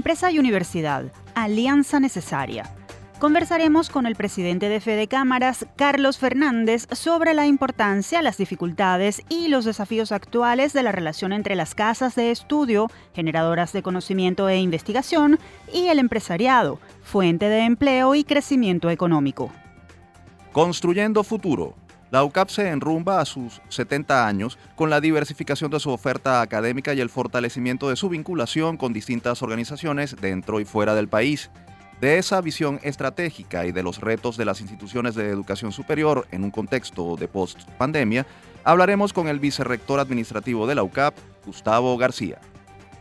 Empresa y universidad, alianza necesaria. Conversaremos con el presidente de Fede Cámaras, Carlos Fernández, sobre la importancia, las dificultades y los desafíos actuales de la relación entre las casas de estudio, generadoras de conocimiento e investigación, y el empresariado, fuente de empleo y crecimiento económico. Construyendo futuro. La UCAP se enrumba a sus 70 años con la diversificación de su oferta académica y el fortalecimiento de su vinculación con distintas organizaciones dentro y fuera del país. De esa visión estratégica y de los retos de las instituciones de educación superior en un contexto de post-pandemia, hablaremos con el vicerrector administrativo de la UCAP, Gustavo García.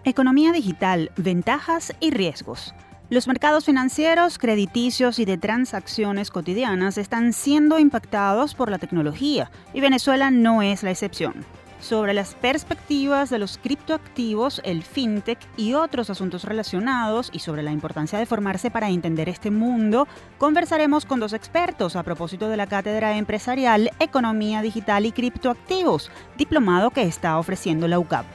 Economía digital, ventajas y riesgos. Los mercados financieros, crediticios y de transacciones cotidianas están siendo impactados por la tecnología y Venezuela no es la excepción sobre las perspectivas de los criptoactivos, el fintech y otros asuntos relacionados y sobre la importancia de formarse para entender este mundo, conversaremos con dos expertos a propósito de la Cátedra Empresarial Economía Digital y Criptoactivos, diplomado que está ofreciendo la UCAP.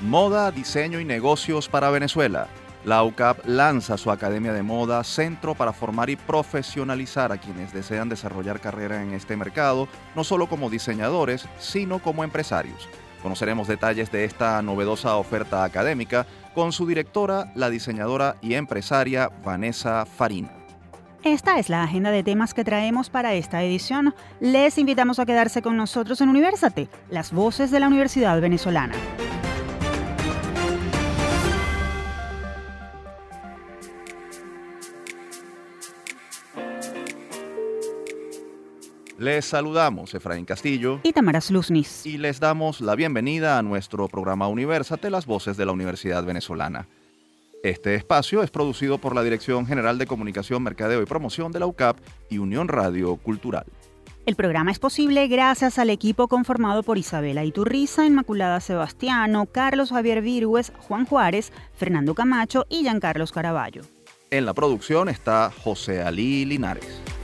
Moda, diseño y negocios para Venezuela la UCAP lanza su Academia de Moda, centro para formar y profesionalizar a quienes desean desarrollar carrera en este mercado, no solo como diseñadores, sino como empresarios. Conoceremos detalles de esta novedosa oferta académica con su directora, la diseñadora y empresaria Vanessa Farina. Esta es la agenda de temas que traemos para esta edición. Les invitamos a quedarse con nosotros en Universate, las voces de la Universidad Venezolana. Les saludamos Efraín Castillo y Tamara Luznis. Y les damos la bienvenida a nuestro programa Universate, las voces de la Universidad Venezolana. Este espacio es producido por la Dirección General de Comunicación, Mercadeo y Promoción de la UCAP y Unión Radio Cultural. El programa es posible gracias al equipo conformado por Isabela Iturriza, Inmaculada Sebastiano, Carlos Javier Virgües, Juan Juárez, Fernando Camacho y Giancarlos Caraballo. En la producción está José Alí Linares.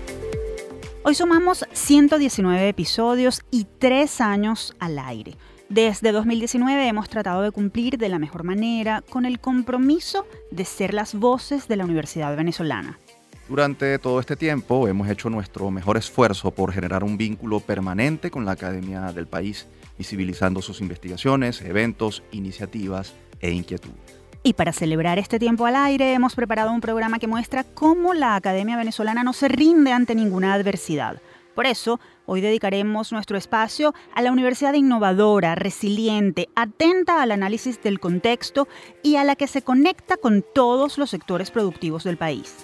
Hoy sumamos 119 episodios y 3 años al aire. Desde 2019 hemos tratado de cumplir de la mejor manera con el compromiso de ser las voces de la Universidad Venezolana. Durante todo este tiempo hemos hecho nuestro mejor esfuerzo por generar un vínculo permanente con la academia del país, visibilizando sus investigaciones, eventos, iniciativas e inquietudes. Y para celebrar este tiempo al aire hemos preparado un programa que muestra cómo la Academia Venezolana no se rinde ante ninguna adversidad. Por eso, hoy dedicaremos nuestro espacio a la universidad innovadora, resiliente, atenta al análisis del contexto y a la que se conecta con todos los sectores productivos del país.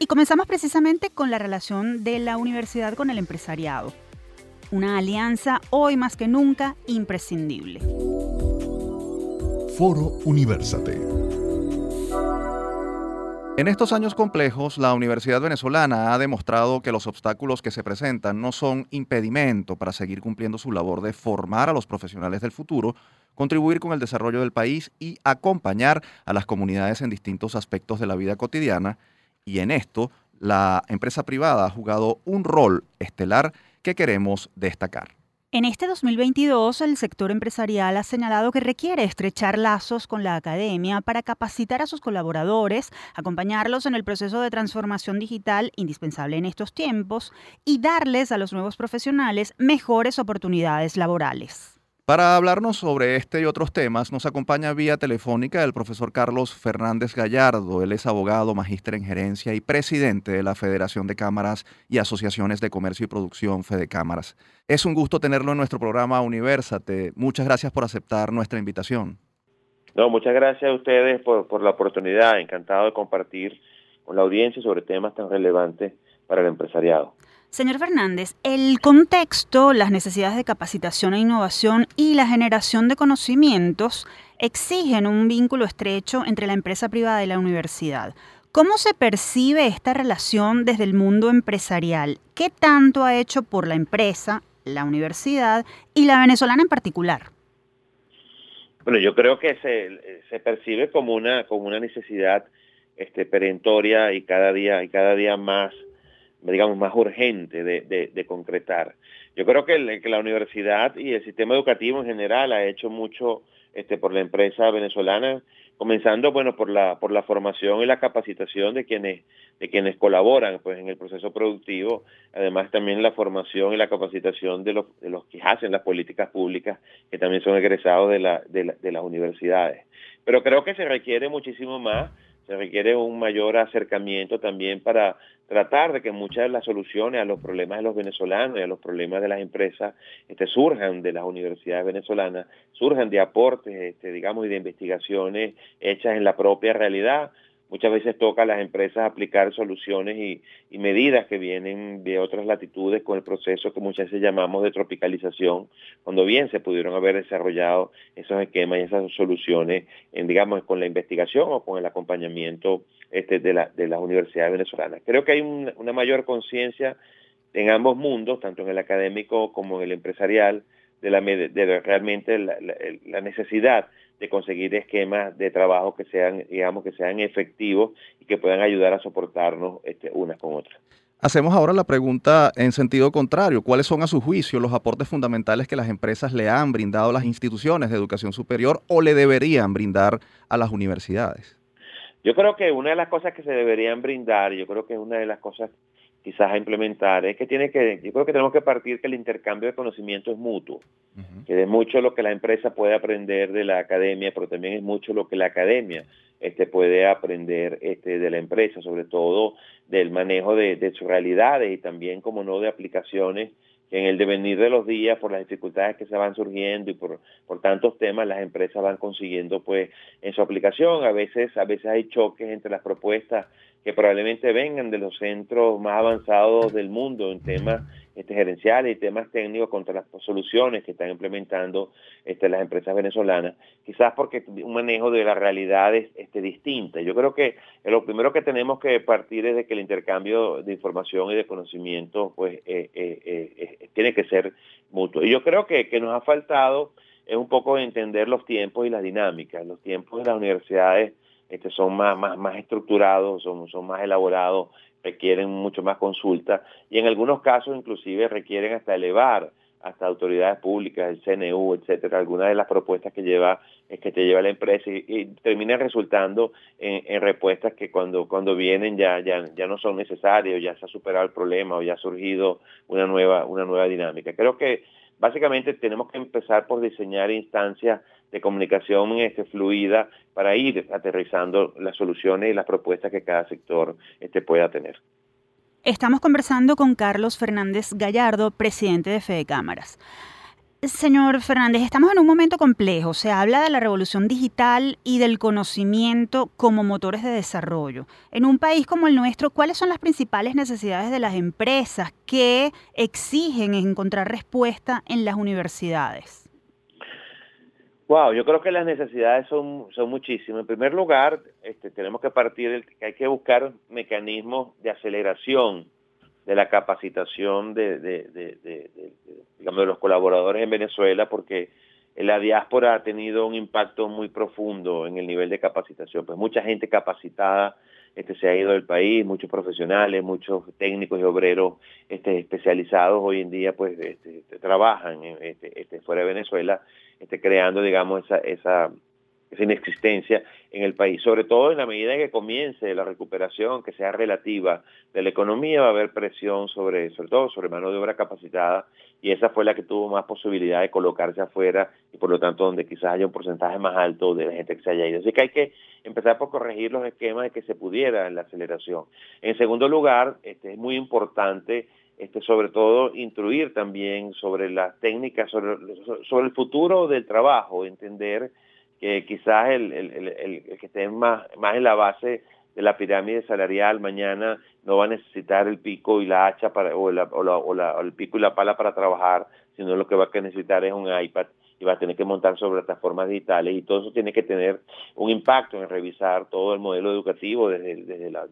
Y comenzamos precisamente con la relación de la universidad con el empresariado. Una alianza hoy más que nunca imprescindible. Foro Universate. En estos años complejos, la Universidad Venezolana ha demostrado que los obstáculos que se presentan no son impedimento para seguir cumpliendo su labor de formar a los profesionales del futuro, contribuir con el desarrollo del país y acompañar a las comunidades en distintos aspectos de la vida cotidiana. Y en esto, la empresa privada ha jugado un rol estelar que queremos destacar. En este 2022, el sector empresarial ha señalado que requiere estrechar lazos con la academia para capacitar a sus colaboradores, acompañarlos en el proceso de transformación digital indispensable en estos tiempos y darles a los nuevos profesionales mejores oportunidades laborales. Para hablarnos sobre este y otros temas, nos acompaña vía telefónica el profesor Carlos Fernández Gallardo. Él es abogado, magíster en gerencia y presidente de la Federación de Cámaras y Asociaciones de Comercio y Producción, Fede Cámaras. Es un gusto tenerlo en nuestro programa Universate. Muchas gracias por aceptar nuestra invitación. No, muchas gracias a ustedes por, por la oportunidad. Encantado de compartir con la audiencia sobre temas tan relevantes para el empresariado. Señor Fernández, el contexto, las necesidades de capacitación e innovación y la generación de conocimientos exigen un vínculo estrecho entre la empresa privada y la universidad. ¿Cómo se percibe esta relación desde el mundo empresarial? ¿Qué tanto ha hecho por la empresa, la universidad y la venezolana en particular? Bueno, yo creo que se, percibe como una, como una necesidad este, perentoria y cada día, y cada día más digamos, más urgente de, concretar. Yo creo que, que la universidad y el sistema educativo en general ha hecho mucho este, por la empresa venezolana, comenzando bueno por la por la formación y la capacitación de quienes de quienes colaboran pues en el proceso productivo, además también la formación y la capacitación de los de los que hacen las políticas públicas que también son egresados de la, de, de las universidades. Pero creo que se requiere muchísimo más se requiere un mayor acercamiento también para tratar de que muchas de las soluciones a los problemas de los venezolanos y a los problemas de las empresas este, surjan de las universidades venezolanas, surjan de aportes, este, digamos, y de investigaciones hechas en la propia realidad, Muchas veces toca a las empresas aplicar soluciones y, medidas que vienen de otras latitudes con el proceso que muchas veces llamamos de tropicalización, cuando bien se pudieron haber desarrollado esos esquemas y esas soluciones, en, digamos, con la investigación o con el acompañamiento este, de, la, de las universidades venezolanas. Creo que hay una mayor conciencia en ambos mundos, tanto en el académico como en el empresarial, de, la, de realmente la necesidad de conseguir esquemas de trabajo que sean, digamos, que sean efectivos y que puedan ayudar a soportarnos este, unas con otras. Hacemos ahora la pregunta en sentido contrario. ¿Cuáles son a su juicio los aportes fundamentales que las empresas le han brindado a las instituciones de educación superior o le deberían brindar a las universidades? Yo creo que una de las cosas que se deberían brindar, yo creo que es una de las cosas quizás a implementar es que tiene que, yo creo que tenemos que partir que el intercambio de conocimiento es mutuo, que es mucho lo que la empresa puede aprender de la academia, pero también es mucho lo que la academia este, puede aprender este, de la empresa, sobre todo del manejo de, de sus realidades y también, como no, de aplicaciones en el devenir de los días, por las dificultades que se van surgiendo y por, por tantos temas, las empresas van consiguiendo pues en su aplicación. A veces, a veces hay choques entre las propuestas que probablemente vengan de los centros más avanzados del mundo en temas este, gerenciales y temas técnicos contra las soluciones que están implementando este, las empresas venezolanas, quizás porque un manejo de la realidad es este, distinta. Yo creo que lo primero que tenemos que partir es de que el intercambio de información y de conocimiento pues eh, eh, eh, tiene que ser mutuo. Y yo creo que, que nos ha faltado es un poco entender los tiempos y las dinámicas. Los tiempos de las universidades este, son más, más, más estructurados, son, son más elaborados, requieren mucho más consulta y en algunos casos inclusive requieren hasta elevar hasta autoridades públicas, el CNU, etcétera, algunas de las propuestas que lleva es que te lleva la empresa y, terminan resultando en, respuestas que cuando cuando vienen ya ya ya no son necesarias, ya se ha superado el problema o ya ha surgido una nueva una nueva dinámica. Creo que básicamente tenemos que empezar por diseñar instancias de comunicación este, fluida para ir aterrizando las soluciones y las propuestas que cada sector este, pueda tener. Estamos conversando con Carlos Fernández Gallardo, presidente de Fede Cámaras. Señor Fernández, estamos en un momento complejo. Se habla de la revolución digital y del conocimiento como motores de desarrollo. En un país como el nuestro, ¿cuáles son las principales necesidades de las empresas que exigen encontrar respuesta en las universidades? Wow, yo creo que las necesidades son, son muchísimas. En primer lugar, este, tenemos que partir que hay que buscar mecanismos de aceleración de la capacitación de, de, de, digamos, de los colaboradores en Venezuela, porque la diáspora ha tenido un impacto muy profundo en el nivel de capacitación. Pues mucha gente capacitada este, se ha ido del país, muchos profesionales, muchos técnicos y obreros este, especializados hoy en día pues este, trabajan este, este, fuera de Venezuela, este, creando digamos esa, esa, esa inexistencia en el país. Sobre todo en la medida en que comience la recuperación, que sea relativa de la economía, va a haber presión sobre, sobre todo sobre mano de obra capacitada y esa fue la que tuvo más posibilidad de colocarse afuera y por lo tanto donde quizás haya un porcentaje más alto de la gente que se haya ido. Así que hay que empezar por corregir los esquemas de que se pudiera en la aceleración. En segundo lugar, este, es muy importante este, sobre todo instruir también sobre las técnicas, sobre, sobre el futuro del trabajo, entender que quizás el, el, el, que esté más, más en la base de la pirámide salarial mañana no va a necesitar el pico y la hacha para, o, la, o, la, o, la, el pico y la pala para trabajar, sino lo que va a necesitar es un iPad y va a tener que montar sobre plataformas digitales y todo eso tiene que tener un impacto en revisar todo el modelo educativo desde, desde la,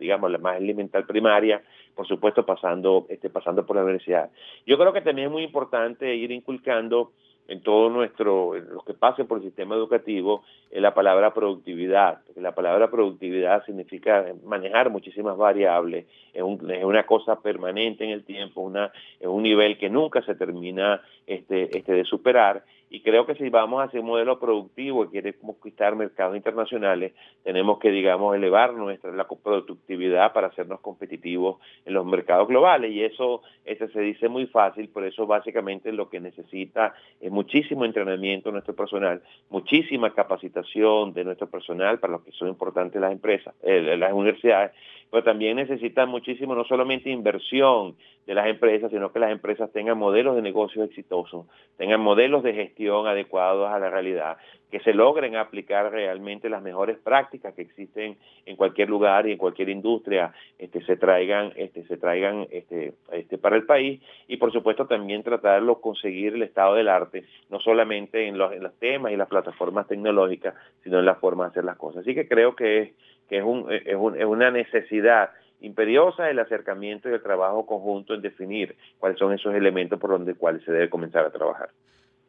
digamos, la más elemental primaria, por supuesto pasando, este, pasando por la universidad. Yo creo que también es muy importante ir inculcando en todo nuestro, en lo que pase por el sistema educativo, es la palabra productividad, porque la palabra productividad significa manejar muchísimas variables, es, una cosa permanente en el tiempo, una, es un nivel que nunca se termina este, este de superar, y creo que si vamos hacia un modelo productivo y queremos conquistar mercados internacionales, tenemos que, digamos, elevar nuestra la productividad para hacernos competitivos en los mercados globales. Y eso este se dice muy fácil, por eso básicamente lo que necesita es muchísimo entrenamiento nuestro personal, muchísima capacitación de nuestro personal para lo que son importantes las empresas, eh, las universidades, pero también necesita muchísimo no solamente inversión de las empresas, sino que las empresas tengan modelos de negocios exitosos, tengan modelos de gestión adecuados a la realidad, que se logren aplicar realmente las mejores prácticas que existen en cualquier lugar y en cualquier industria, este, se traigan, este, se traigan este, este, para el país y por supuesto también tratarlo conseguir el estado del arte, no solamente en los, en los temas y las plataformas tecnológicas, sino en la forma de hacer las cosas. Así que creo que es, que es, un, es, un, es una necesidad imperiosa el acercamiento y el trabajo conjunto en definir cuáles son esos elementos por donde cuáles se debe comenzar a trabajar.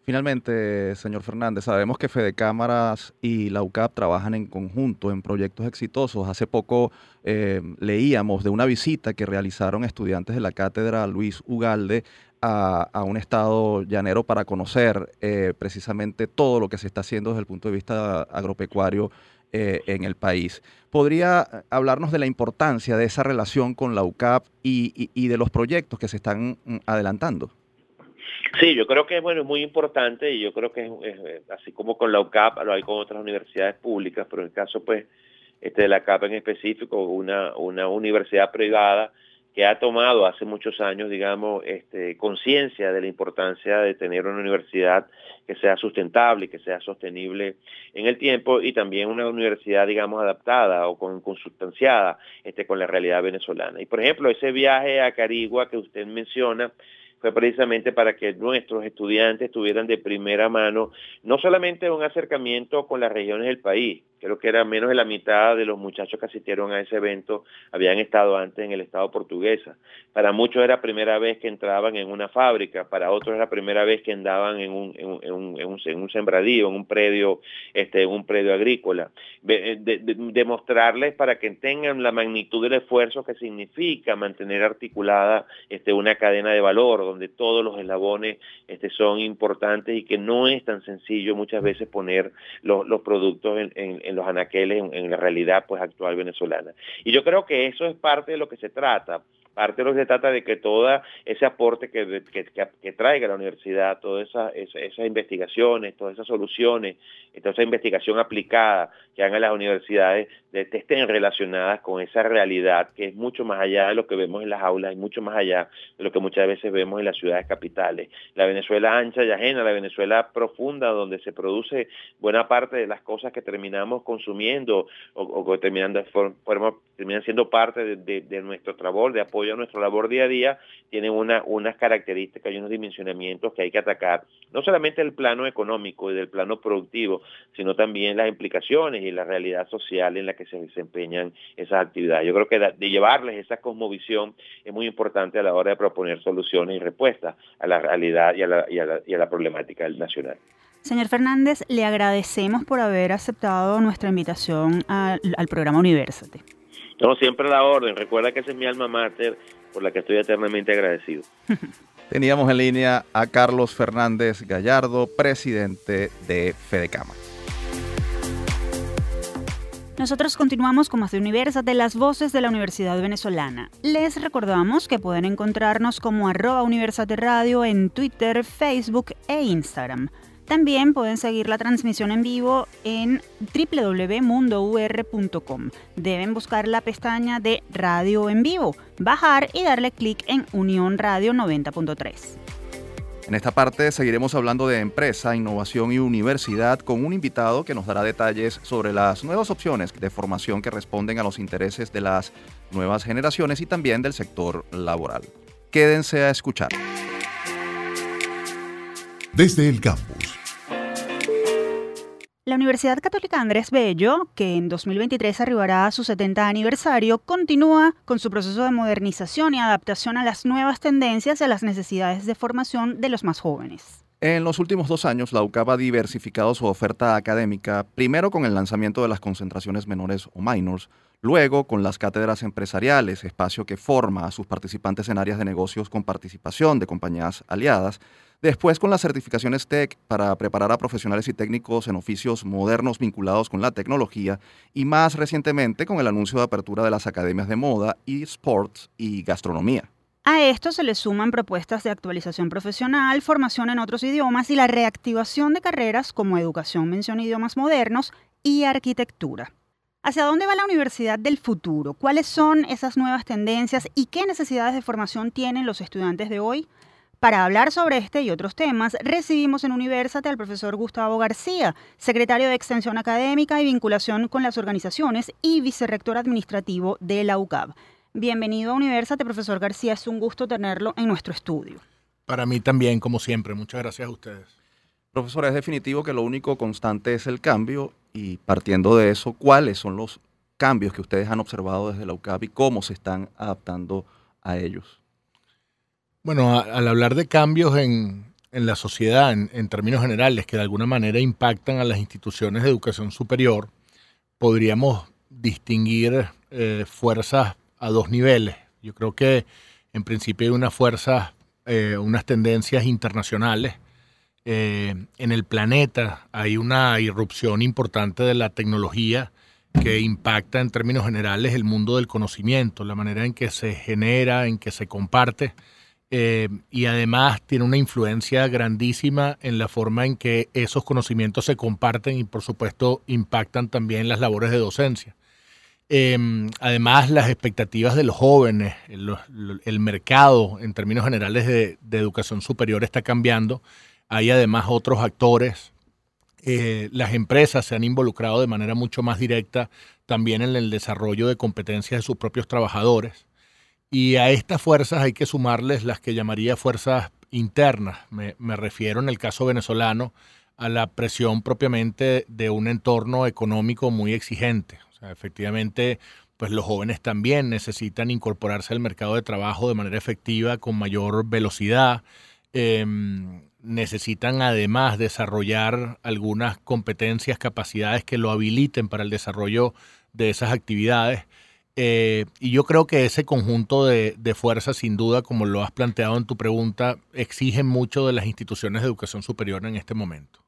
Finalmente, señor Fernández, sabemos que Fede Cámaras y la UCAP trabajan en conjunto en proyectos exitosos. Hace poco eh, leíamos de una visita que realizaron estudiantes de la cátedra Luis Ugalde a, un estado llanero para conocer eh, precisamente todo lo que se está haciendo desde el punto de vista agropecuario eh, en el país. ¿Podría hablarnos de la importancia de esa relación con la UCAP y de los proyectos que se están mm, adelantando? Sí, yo creo que bueno, es muy importante y yo creo que es, así como con la UCAP, lo hay con otras universidades públicas, pero en el caso pues este de la UCAP en específico, una, una universidad privada que ha tomado hace muchos años, digamos, este, conciencia de la importancia de tener una universidad que sea sustentable que sea sostenible en el tiempo y también una universidad, digamos, adaptada o con, consustanciada este, con la realidad venezolana. Y por ejemplo, ese viaje a Carigua que usted menciona, fue precisamente para que nuestros estudiantes tuvieran de primera mano no solamente un acercamiento con las regiones del país, creo que era menos de la mitad de los muchachos que asistieron a ese evento habían estado antes en el estado portuguesa. Para muchos era primera vez que entraban en una fábrica, para otros era primera vez que andaban en un, en, un, en, un, en un, sembradío, en un predio, este, un predio agrícola. Eh, demostrarles para que tengan la magnitud del esfuerzo que significa mantener articulada este, una cadena de valor, donde todos los eslabones este, son importantes y que no es tan sencillo muchas veces poner los, los productos en en los anaqueles en, la realidad pues actual venezolana. Y yo creo que eso es parte de lo que se trata. Parte de lo que se trata de que todo ese aporte que, que, traiga la universidad, todas esas, esas, investigaciones, todas esas soluciones, toda esa investigación aplicada que hagan las universidades, de, estén relacionadas con esa realidad que es mucho más allá de lo que vemos en las aulas y mucho más allá de lo que muchas veces vemos en las ciudades capitales. La Venezuela ancha y ajena, la Venezuela profunda, donde se produce buena parte de las cosas que terminamos consumiendo o, que terminan, terminan siendo parte de, nuestro trabajo, de apoyo a nuestra labor día a día, tienen una, unas características y unos dimensionamientos que hay que atacar, no solamente el plano económico y del plano productivo, sino también las implicaciones y la realidad social en la que se desempeñan esas actividades. Yo creo que de, llevarles esa cosmovisión es muy importante a la hora de proponer soluciones y respuestas a la realidad y a la, y a y a la problemática nacional. Señor Fernández, le agradecemos por haber aceptado nuestra invitación al, al programa Universate. No, siempre la orden. Recuerda que esa es mi alma mater por la que estoy eternamente agradecido. Teníamos en línea a Carlos Fernández Gallardo, presidente de Fedecama. Nosotros continuamos con más de de las voces de la Universidad Venezolana. Les recordamos que pueden encontrarnos como arroba Universate Radio en Twitter, Facebook e Instagram. También pueden seguir la transmisión en vivo en www.mundour.com. Deben buscar la pestaña de Radio en vivo, bajar y darle clic en Unión Radio 90.3. En esta parte seguiremos hablando de empresa, innovación y universidad con un invitado que nos dará detalles sobre las nuevas opciones de formación que responden a los intereses de las nuevas generaciones y también del sector laboral. Quédense a escuchar. Desde el campus. La Universidad Católica Andrés Bello, que en 2023 arribará a su 70 aniversario, continúa con su proceso de modernización y adaptación a las nuevas tendencias y a las necesidades de formación de los más jóvenes. En los últimos dos años, la UCAP ha diversificado su oferta académica, primero con el lanzamiento de las concentraciones menores o minors, luego con las cátedras empresariales, espacio que forma a sus participantes en áreas de negocios con participación de compañías aliadas, después con las certificaciones TEC para preparar a profesionales y técnicos en oficios modernos vinculados con la tecnología y más recientemente con el anuncio de apertura de las academias de moda, eSports y gastronomía. A esto se le suman propuestas de actualización profesional, formación en otros idiomas y la reactivación de carreras como educación, mención idiomas modernos y arquitectura. ¿Hacia dónde va la universidad del futuro? ¿Cuáles son esas nuevas tendencias y qué necesidades de formación tienen los estudiantes de hoy? Para hablar sobre este y otros temas, recibimos en Universate al profesor Gustavo García, secretario de Extensión Académica y Vinculación con las Organizaciones y vicerrector administrativo de la UCAB. Bienvenido a Universate, profesor García. Es un gusto tenerlo en nuestro estudio. Para mí también, como siempre. Muchas gracias a ustedes. Profesor, es definitivo que lo único constante es el cambio y partiendo de eso, ¿cuáles son los cambios que ustedes han observado desde la UCAP y cómo se están adaptando a ellos? Bueno, al hablar de cambios en, la sociedad, en, términos generales, que de alguna manera impactan a las instituciones de educación superior, podríamos distinguir eh, fuerzas a dos niveles. Yo creo que en principio hay unas fuerzas, eh, unas tendencias internacionales. Eh, en el planeta hay una irrupción importante de la tecnología que impacta en términos generales el mundo del conocimiento, la manera en que se genera, en que se comparte. Eh, y además tiene una influencia grandísima en la forma en que esos conocimientos se comparten y por supuesto impactan también las labores de docencia. Em, además, las expectativas de los jóvenes, el, mercado en términos generales de, educación superior está cambiando. Hay además otros actores. Eh, las empresas se han involucrado de manera mucho más directa también en el desarrollo de competencias de sus propios trabajadores. Y a estas fuerzas hay que sumarles las que llamaría fuerzas internas. Me, me refiero en el caso venezolano a la presión propiamente de un entorno económico muy exigente efectivamente, pues los jóvenes también necesitan incorporarse al mercado de trabajo de manera efectiva, con mayor velocidad. Em, necesitan además desarrollar algunas competencias, capacidades que lo habiliten para el desarrollo de esas actividades. Eh, y yo creo que ese conjunto de, de, fuerzas, sin duda, como lo has planteado en tu pregunta, exigen mucho de las instituciones de educación superior en este momento.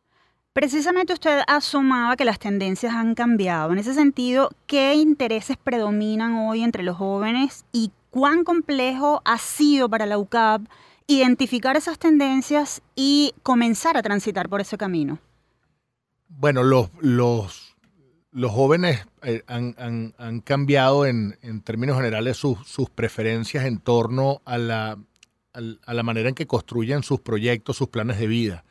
Precisamente usted asomaba que las tendencias han cambiado. En ese sentido, ¿qué intereses predominan hoy entre los jóvenes y cuán complejo ha sido para la UCAP identificar esas tendencias y comenzar a transitar por ese camino? Bueno, los, los, los jóvenes eh, han, han, cambiado en, en, términos generales sus, sus preferencias en torno a la, a la manera en que construyen sus proyectos, sus planes de vida.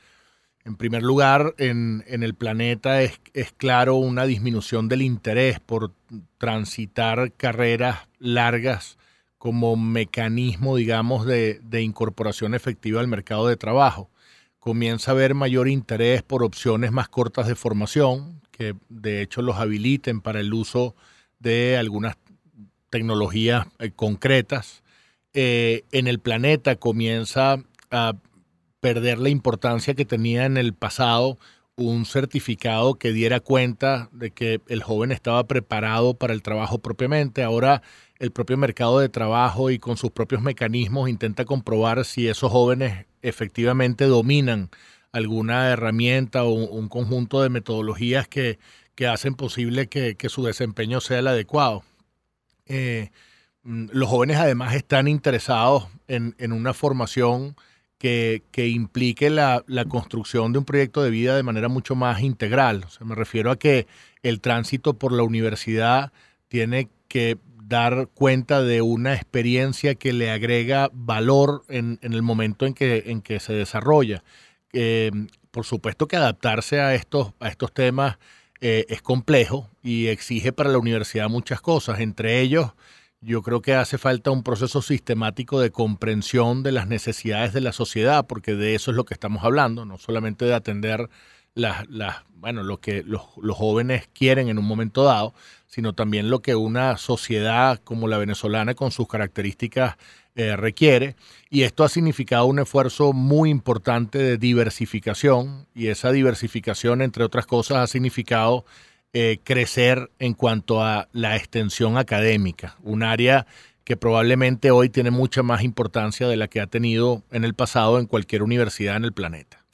En primer lugar, en, el planeta es, claro una disminución del interés por transitar carreras largas como mecanismo, digamos, de, incorporación efectiva al mercado de trabajo. Comienza a haber mayor interés por opciones más cortas de formación, que de hecho los habiliten para el uso de algunas tecnologías eh, concretas. Eh, en el planeta comienza a perder la importancia que tenía en el pasado un certificado que diera cuenta de que el joven estaba preparado para el trabajo propiamente. Ahora el propio mercado de trabajo y con sus propios mecanismos intenta comprobar si esos jóvenes efectivamente dominan alguna herramienta o un conjunto de metodologías que, hacen posible que, su desempeño sea el adecuado. Eh, mm, los jóvenes además están interesados en, en una formación que, implique la, construcción de un proyecto de vida de manera mucho más integral. me refiero a que el tránsito por la universidad tiene que dar cuenta de una experiencia que le agrega valor en, el momento en que, en que se desarrolla. Eh, por supuesto que adaptarse a estos, a estos temas eh, es complejo y exige para la universidad muchas cosas, entre ellos yo creo que hace falta un proceso sistemático de comprensión de las necesidades de la sociedad, porque de eso es lo que estamos hablando, no solamente de atender las, las bueno, lo que los, jóvenes quieren en un momento dado, sino también lo que una sociedad como la venezolana, con sus características eh, requiere. Y esto ha significado un esfuerzo muy importante de diversificación y esa diversificación, entre otras cosas, ha significado eh, crecer en cuanto a la extensión académica, un área que probablemente hoy tiene mucha más importancia de la que ha tenido en el pasado en cualquier universidad en el planeta.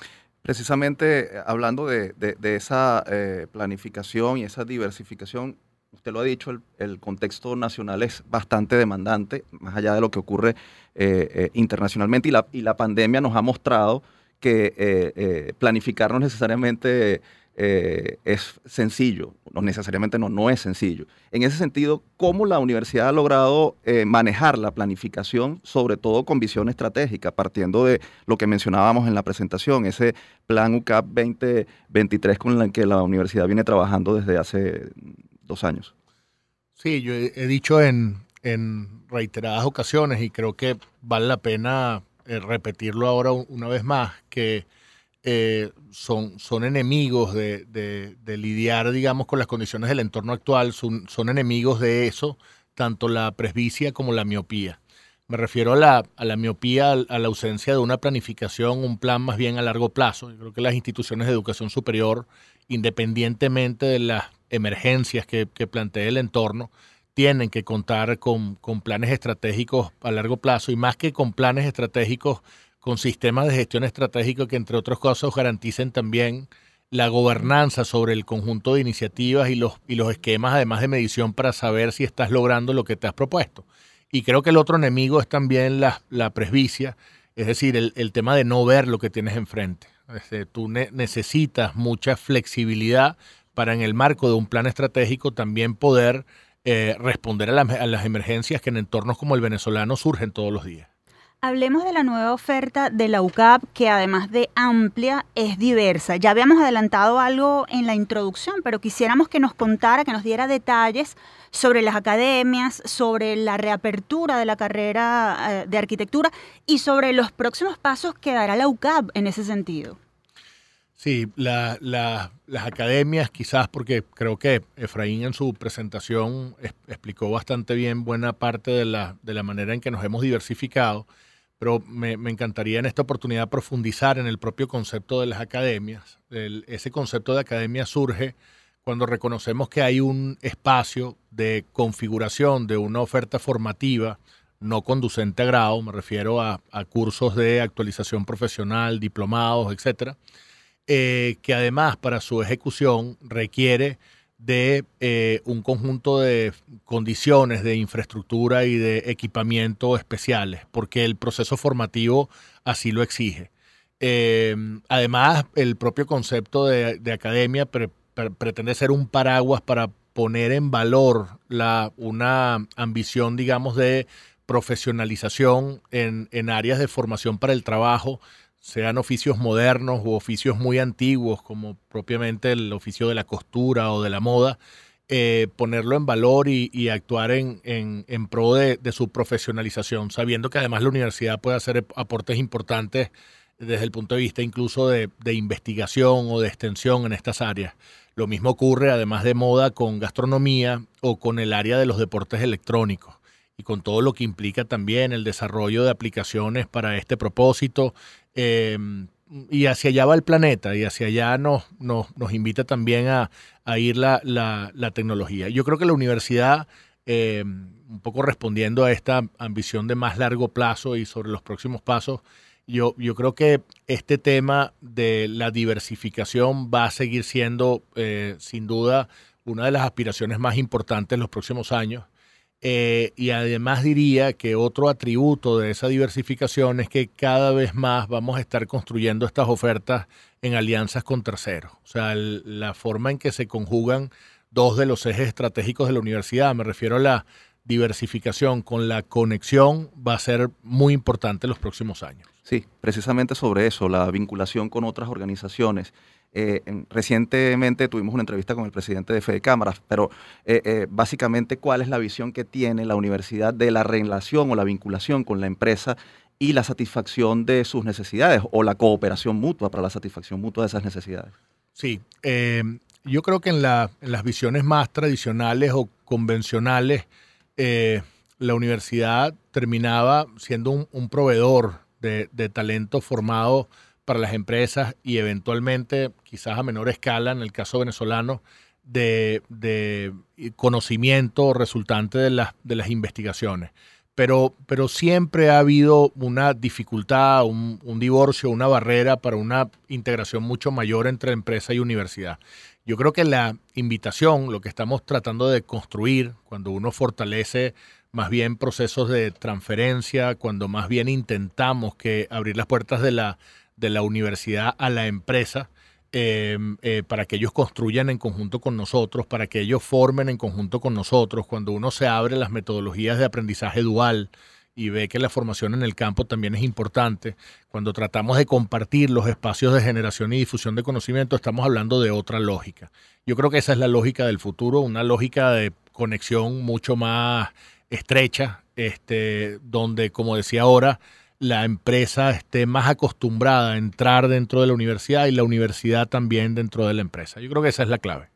Precisamente hablando de, esa planificación y esa diversificación, usted lo ha dicho, el, contexto nacional es bastante demandante, más allá de lo que ocurre eh, eh, internacionalmente, y la, y la, pandemia nos ha mostrado que eh, planificarnos necesariamente es sencillo, no necesariamente no, no es sencillo. En ese sentido, ¿cómo la universidad ha logrado manejar la planificación, sobre todo con visión estratégica, partiendo de lo que mencionábamos en la presentación, ese plan UCAP 2023 con el que la universidad viene trabajando desde hace dos años. Sí, yo he, dicho en, reiteradas ocasiones y creo que vale la pena eh, repetirlo ahora una vez más, que eh, son, son enemigos de, lidiar, digamos, con las condiciones del entorno actual, son, son enemigos de eso, tanto la presbicia como la miopía. Me refiero a la, a la miopía, a la ausencia de una planificación, un plan más bien a largo plazo. Yo creo que las instituciones de educación superior, independientemente de las emergencias que, que plantea el entorno, tienen que contar con, planes estratégicos a largo plazo y más que con planes estratégicos, con sistemas de gestión estratégico que entre otras cosas garanticen también la gobernanza sobre el conjunto de iniciativas y los, y los esquemas además de medición para saber si estás logrando lo que te has propuesto. Y creo que el otro enemigo es también la, la presbicia, es decir, el, tema de no ver lo que tienes enfrente. tú necesitas mucha flexibilidad para en el marco de un plan estratégico también poder eh, responder a, a las emergencias que en entornos como el venezolano surgen todos los días. Hablemos de la nueva oferta de la UCAP, que además de amplia, es diversa. Ya habíamos adelantado algo en la introducción, pero quisiéramos que nos contara, que nos diera detalles sobre las academias, sobre la reapertura de la carrera eh, de arquitectura y sobre los próximos pasos que dará la UCAP en ese sentido. Sí, las academias quizás porque creo que Efraín en su presentación explicó bastante bien buena parte de la, de la manera en que nos hemos diversificado, pero me, encantaría en esta oportunidad profundizar en el propio concepto de las academias. ese concepto de academia surge cuando reconocemos que hay un espacio de configuración de una oferta formativa no conducente a grado, me refiero a, cursos de actualización profesional, diplomados, etcétera, eh, que además para su ejecución requiere de eh, un conjunto de condiciones de infraestructura y de equipamiento especiales, porque el proceso formativo así lo exige. Eh, además, el propio concepto de, academia pretende ser un paraguas para poner en valor la, una ambición, digamos, de profesionalización en, en áreas de formación para el trabajo sean oficios modernos u oficios muy antiguos, como propiamente el oficio de la costura o de la moda, eh, ponerlo en valor y, actuar en, pro de, su profesionalización, sabiendo que además la universidad puede hacer aportes importantes desde el punto de vista incluso de, de investigación o de extensión en estas áreas. Lo mismo ocurre además de moda con gastronomía o con el área de los deportes electrónicos y con todo lo que implica también el desarrollo de aplicaciones para este propósito. Eh, y hacia allá va el planeta y hacia allá nos, nos, invita también a, ir la, tecnología. Yo creo que la universidad, eh, un poco respondiendo a esta ambición de más largo plazo y sobre los próximos pasos, yo, creo que este tema de la diversificación va a seguir siendo, eh, sin duda, una de las aspiraciones más importantes en los próximos años. Eh, y además diría que otro atributo de esa diversificación es que cada vez más vamos a estar construyendo estas ofertas en alianzas con terceros. O sea, la forma en que se conjugan dos de los ejes estratégicos de la universidad, me refiero a la diversificación con la conexión, va a ser muy importante en los próximos años. Sí, precisamente sobre eso, la vinculación con otras organizaciones. Eh, recientemente tuvimos una entrevista con el presidente de Fede Cámaras, pero eh, eh, básicamente cuál es la visión que tiene la universidad de la relación o la vinculación con la empresa y la satisfacción de sus necesidades o la cooperación mutua para la satisfacción mutua de esas necesidades. Sí, yo creo que en, las visiones más tradicionales o convencionales, la universidad terminaba siendo un, proveedor de, talento formado para las empresas y eventualmente, quizás a menor escala, en el caso venezolano, de, conocimiento resultante de las, de las investigaciones. Pero, pero, siempre ha habido una dificultad, un, un, divorcio, una barrera para una integración mucho mayor entre empresa y universidad. Yo creo que la invitación, lo que estamos tratando de construir, cuando uno fortalece más bien procesos de transferencia, cuando más bien intentamos que abrir las puertas de la, de la universidad a la empresa, eh, eh, para que ellos construyan en conjunto con nosotros, para que ellos formen en conjunto con nosotros, cuando uno se abre las metodologías de aprendizaje dual y ve que la formación en el campo también es importante, cuando tratamos de compartir los espacios de generación y difusión de conocimiento, estamos hablando de otra lógica. Yo creo que esa es la lógica del futuro, una lógica de conexión mucho más estrecha, este, donde, como decía ahora, la empresa esté más acostumbrada a entrar dentro de la universidad y la universidad también dentro de la empresa. Yo creo que esa es la clave.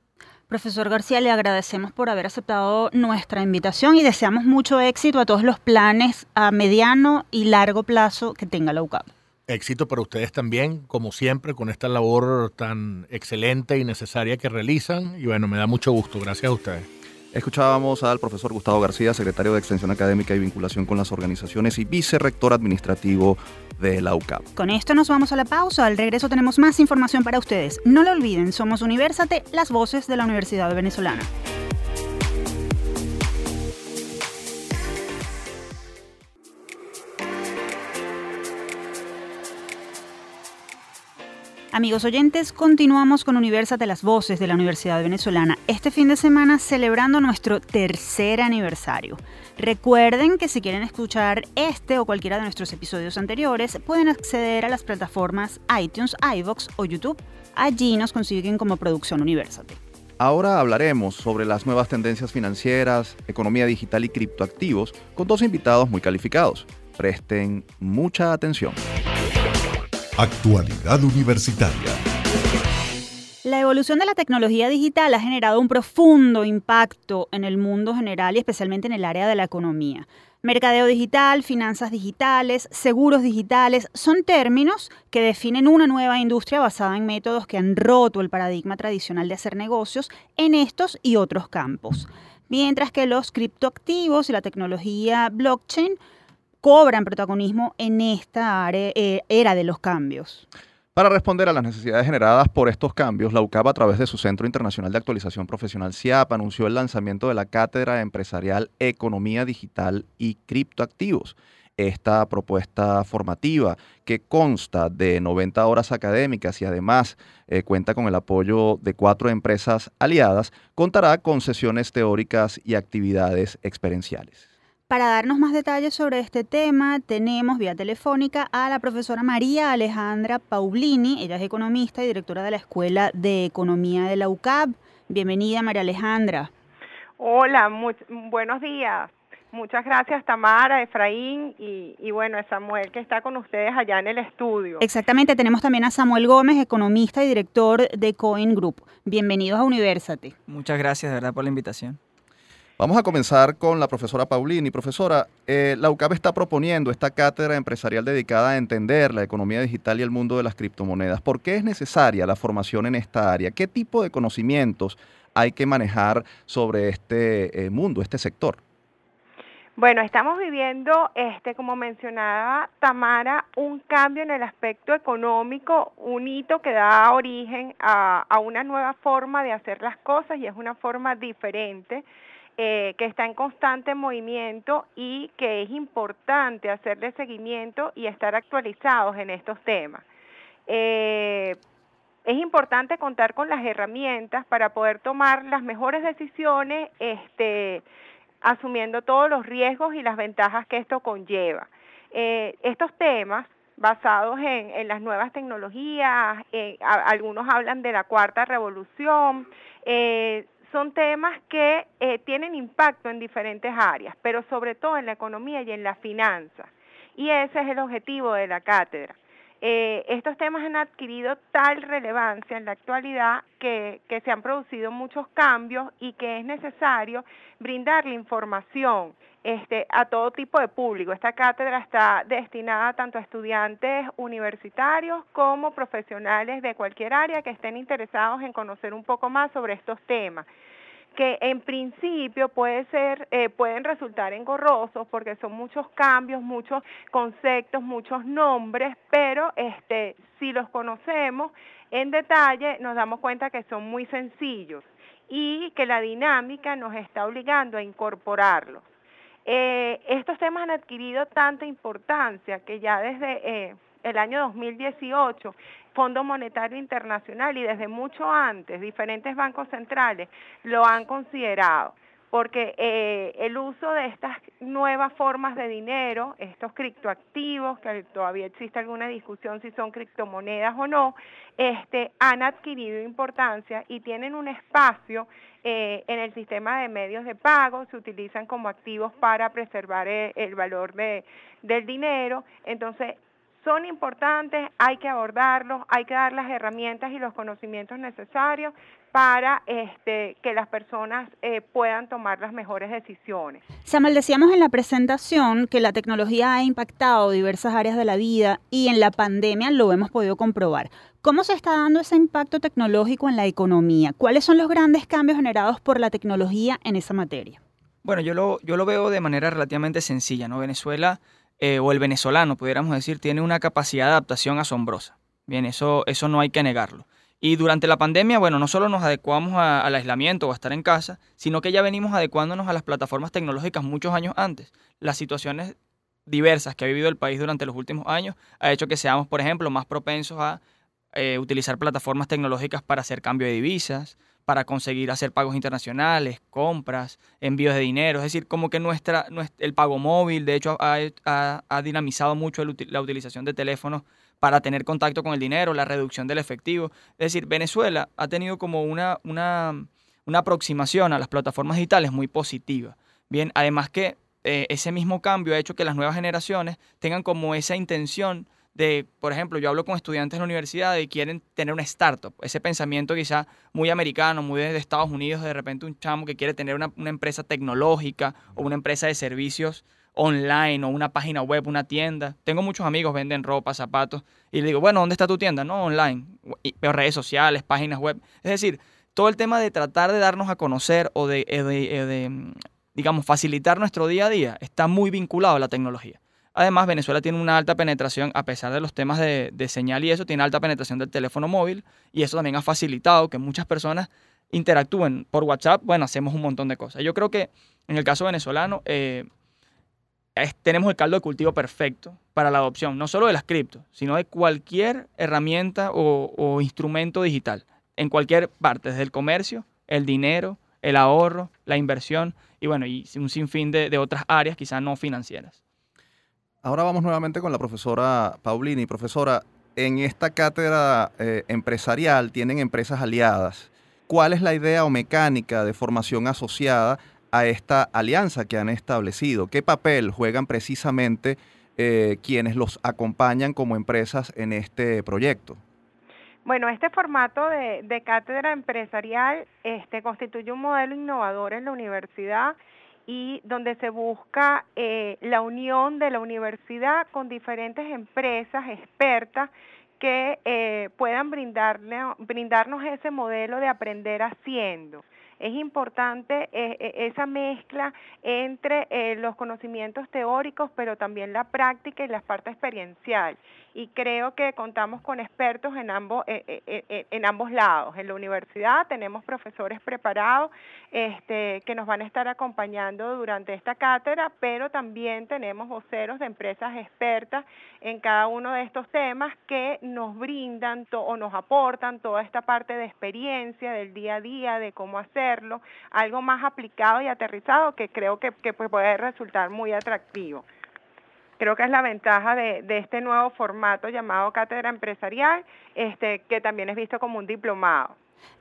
Profesor García, le agradecemos por haber aceptado nuestra invitación y deseamos mucho éxito a todos los planes a mediano y largo plazo que tenga la UCAP. Éxito para ustedes también, como siempre, con esta labor tan excelente y necesaria que realizan. Y bueno, me da mucho gusto. Gracias a ustedes. Escuchábamos al profesor Gustavo García, secretario de Extensión Académica y Vinculación con las Organizaciones y vicerrector administrativo de la UCAP. Con esto nos vamos a la pausa. Al regreso tenemos más información para ustedes. No lo olviden, somos Universate, las voces de la Universidad Venezolana. Amigos oyentes, continuamos con Universate las Voces de la Universidad Venezolana, este fin de semana celebrando nuestro tercer aniversario. Recuerden que si quieren escuchar este o cualquiera de nuestros episodios anteriores, pueden acceder a las plataformas iTunes, iVoox o YouTube. Allí nos consiguen como Producción Universate. Ahora hablaremos sobre las nuevas tendencias financieras, economía digital y criptoactivos con dos invitados muy calificados. Presten mucha atención. Actualidad Universitaria. La evolución de la tecnología digital ha generado un profundo impacto en el mundo general y especialmente en el área de la economía. Mercadeo digital, finanzas digitales, seguros digitales son términos que definen una nueva industria basada en métodos que han roto el paradigma tradicional de hacer negocios en estos y otros campos. Mientras que los criptoactivos y la tecnología blockchain cobran protagonismo en esta eh, era de los cambios. Para responder a las necesidades generadas por estos cambios, la UCAP, a través de su Centro Internacional de Actualización Profesional, CIAP, anunció el lanzamiento de la Cátedra Empresarial Economía Digital y Criptoactivos. Esta propuesta formativa, que consta de 90 horas académicas y además eh, cuenta con el apoyo de cuatro empresas aliadas, contará con sesiones teóricas y actividades experienciales. Para darnos más detalles sobre este tema, tenemos vía telefónica a la profesora María Alejandra Paulini. Ella es economista y directora de la Escuela de Economía de la UCAP. Bienvenida, María Alejandra. Hola, buenos días. Muchas gracias Tamara, Efraín y, y, bueno, Samuel que está con ustedes allá en el estudio. Exactamente, tenemos también a Samuel Gómez, economista y director de Coin Group. Bienvenidos a Universate. Muchas gracias, de verdad, por la invitación. Vamos a comenzar con la profesora Paulini. Profesora, eh, la UCAP está proponiendo esta cátedra empresarial dedicada a entender la economía digital y el mundo de las criptomonedas. ¿Por qué es necesaria la formación en esta área? ¿Qué tipo de conocimientos hay que manejar sobre este eh, mundo, este sector? Bueno, estamos viviendo, este, como mencionaba Tamara, un cambio en el aspecto económico, un hito que da origen a, a una nueva forma de hacer las cosas y es una forma diferente eh, que está en constante movimiento y que es importante hacerle seguimiento y estar actualizados en estos temas. Eh, es importante contar con las herramientas para poder tomar las mejores decisiones, este, asumiendo todos los riesgos y las ventajas que esto conlleva. Eh, estos temas basados en, las nuevas tecnologías, algunos hablan de la cuarta revolución, son temas que eh, tienen impacto en diferentes áreas, pero sobre todo en la economía y en la finanza. Y ese es el objetivo de la cátedra. Eh, estos temas han adquirido tal relevancia en la actualidad que, que, se han producido muchos cambios y que es necesario brindarle información este, a todo tipo de público. Esta cátedra está destinada tanto a estudiantes universitarios como profesionales de cualquier área que estén interesados en conocer un poco más sobre estos temas que en principio puede ser, eh, pueden resultar engorrosos porque son muchos cambios, muchos conceptos, muchos nombres, pero este, si los conocemos en detalle nos damos cuenta que son muy sencillos y que la dinámica nos está obligando a incorporarlos. Eh, estos temas han adquirido tanta importancia que ya desde eh, el año 2018 Fondo Monetario Internacional y desde mucho antes diferentes bancos centrales lo han considerado porque eh, el uso de estas nuevas formas de dinero, estos criptoactivos, que todavía existe alguna discusión si son criptomonedas o no, este, han adquirido importancia y tienen un espacio eh, en el sistema de medios de pago, se utilizan como activos para preservar el, el valor de, del dinero. Entonces, son importantes, hay que abordarlos, hay que dar las herramientas y los conocimientos necesarios para este, que las personas eh, puedan tomar las mejores decisiones. Samuel, decíamos en la presentación que la tecnología ha impactado diversas áreas de la vida y en la pandemia lo hemos podido comprobar. ¿Cómo se está dando ese impacto tecnológico en la economía? ¿Cuáles son los grandes cambios generados por la tecnología en esa materia? Bueno, yo lo, yo lo veo de manera relativamente sencilla, ¿no? Venezuela eh, o el venezolano, pudiéramos decir, tiene una capacidad de adaptación asombrosa. Bien, eso, eso no hay que negarlo. Y durante la pandemia, bueno, no solo nos adecuamos al aislamiento o a estar en casa, sino que ya venimos adecuándonos a las plataformas tecnológicas muchos años antes. Las situaciones diversas que ha vivido el país durante los últimos años ha hecho que seamos, por ejemplo, más propensos a eh, utilizar plataformas tecnológicas para hacer cambio de divisas, para conseguir hacer pagos internacionales, compras, envíos de dinero. Es decir, como que nuestra, el pago móvil, de hecho, ha, dinamizado mucho la utilización de teléfonos para tener contacto con el dinero, la reducción del efectivo. Es decir, Venezuela ha tenido como una, una, aproximación a las plataformas digitales muy positiva. Bien, además que eh, ese mismo cambio ha hecho que las nuevas generaciones tengan como esa intención de, por ejemplo, yo hablo con estudiantes en la universidad y quieren tener una startup, ese pensamiento quizá muy americano, muy de Estados Unidos, de repente un chamo que quiere tener una, empresa tecnológica o una empresa de servicios online o una página web, una tienda. Tengo muchos amigos venden ropa, zapatos y le digo, bueno, ¿dónde está tu tienda? No, online, redes sociales, páginas web. Es decir, todo el tema de tratar de darnos a conocer o de, eh, de, eh, de digamos, facilitar nuestro día a día está muy vinculado a la tecnología. Además, Venezuela tiene una alta penetración, a pesar de los temas de, señal y eso, tiene alta penetración del teléfono móvil y eso también ha facilitado que muchas personas interactúen por WhatsApp. Bueno, hacemos un montón de cosas. Yo creo que en el caso venezolano eh, tenemos el caldo de cultivo perfecto para la adopción, no solo de las criptos, sino de cualquier herramienta o, instrumento digital, en cualquier parte, desde el comercio, el dinero, el ahorro, la inversión y bueno, y un sinfín de, de otras áreas quizás no financieras. Ahora vamos nuevamente con la profesora Paulini. Profesora, en esta cátedra eh, empresarial tienen empresas aliadas. ¿Cuál es la idea o mecánica de formación asociada a esta alianza que han establecido? ¿Qué papel juegan precisamente eh, quienes los acompañan como empresas en este proyecto? Bueno, este formato de, de cátedra empresarial este, constituye un modelo innovador en la universidad y donde se busca eh, la unión de la universidad con diferentes empresas expertas que eh, puedan brindarnos ese modelo de aprender haciendo es importante eh, eh, esa mezcla entre eh, los conocimientos teóricos, pero también la práctica y la parte experiencial. Y creo que contamos con expertos en ambos, en ambos lados. En la universidad tenemos profesores preparados este, que nos van a estar acompañando durante esta cátedra, pero también tenemos voceros de empresas expertas en cada uno de estos temas que nos brindan o nos aportan toda esta parte de experiencia del día a día, de cómo hacer algo más aplicado y aterrizado que creo que, puede resultar muy atractivo. Creo que es la ventaja de, este nuevo formato llamado cátedra empresarial, este, que también es visto como un diplomado.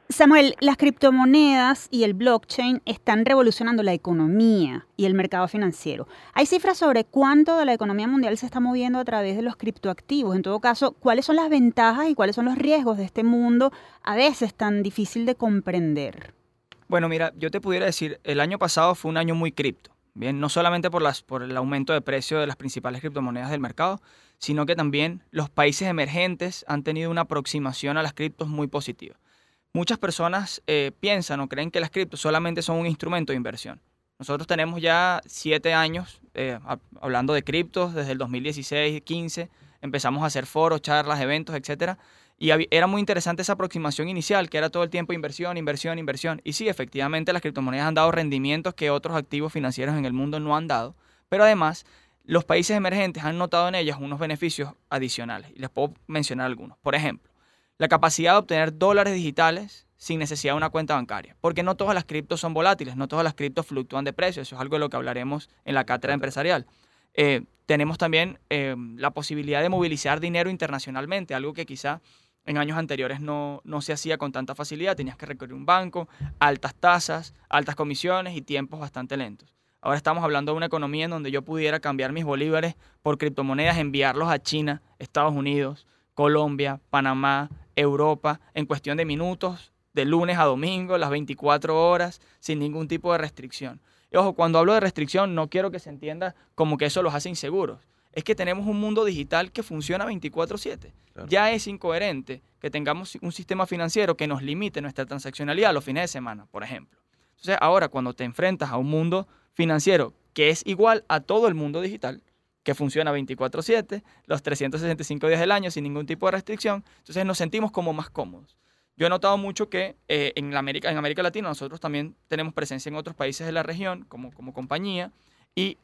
Samuel, las criptomonedas y el blockchain están revolucionando la economía y el mercado financiero. ¿Hay cifras sobre cuánto de la economía mundial se está moviendo a través de los criptoactivos? En todo caso, ¿cuáles son las ventajas y cuáles son los riesgos de este mundo a veces tan difícil de comprender? Bueno, mira, yo te pudiera decir, el año pasado fue un año muy cripto. Bien, no solamente por, las, por el aumento de precio de las principales criptomonedas del mercado, sino que también los países emergentes han tenido una aproximación a las criptos muy positiva. Muchas personas eh, piensan o creen que las criptos solamente son un instrumento de inversión. Nosotros tenemos ya siete años eh, hablando de criptos desde el 2016, 15, empezamos a hacer foros, charlas, eventos, etcétera, y era muy interesante esa aproximación inicial, que era todo el tiempo inversión, inversión, inversión. Y sí, efectivamente las criptomonedas han dado rendimientos que otros activos financieros en el mundo no han dado, pero además los países emergentes han notado en ellas unos beneficios adicionales. Y les puedo mencionar algunos. Por ejemplo, la capacidad de obtener dólares digitales sin necesidad de una cuenta bancaria. Porque no todas las criptos son volátiles, no todas las criptos fluctúan de precio. Eso es algo de lo que hablaremos en la cátedra empresarial. Eh, tenemos también eh, la posibilidad de movilizar dinero internacionalmente, algo que quizá en años anteriores no, no, se hacía con tanta facilidad. Tenías que recurrir un banco, altas tasas, altas comisiones y tiempos bastante lentos. Ahora estamos hablando de una economía en donde yo pudiera cambiar mis bolívares por criptomonedas, enviarlos a China, Estados Unidos, Colombia, Panamá, Europa, en cuestión de minutos, de lunes a domingo, las 24 horas, sin ningún tipo de restricción. Y ojo, cuando hablo de restricción, no quiero que se entienda como que eso los hace inseguros. Es que tenemos un mundo digital que funciona 24/7. Ya es incoherente que tengamos un sistema financiero que nos limite nuestra transaccionalidad los fines de semana, por ejemplo. Entonces, ahora cuando te enfrentas a un mundo financiero que es igual a todo el mundo digital, que funciona 24/7, los 365 días del año sin ningún tipo de restricción, entonces nos sentimos como más cómodos. Yo he notado mucho que eh, en, América, en América Latina nosotros también tenemos presencia en otros países de la región como, como compañía y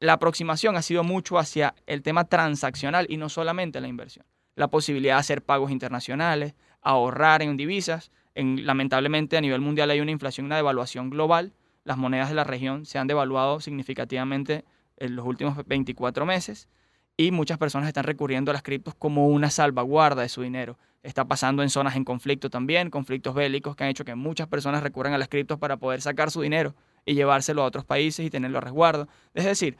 la aproximación ha sido mucho hacia el tema transaccional y no solamente la inversión. La posibilidad de hacer pagos internacionales, ahorrar en divisas. En, lamentablemente a nivel mundial hay una inflación, una devaluación global. Las monedas de la región se han devaluado significativamente en los últimos 24 meses y muchas personas están recurriendo a las criptos como una salvaguarda de su dinero. Está pasando en zonas en conflicto también, conflictos bélicos que han hecho que muchas personas recurran a las criptos para poder sacar su dinero y llevárselo a otros países y tenerlo a resguardo. Es decir,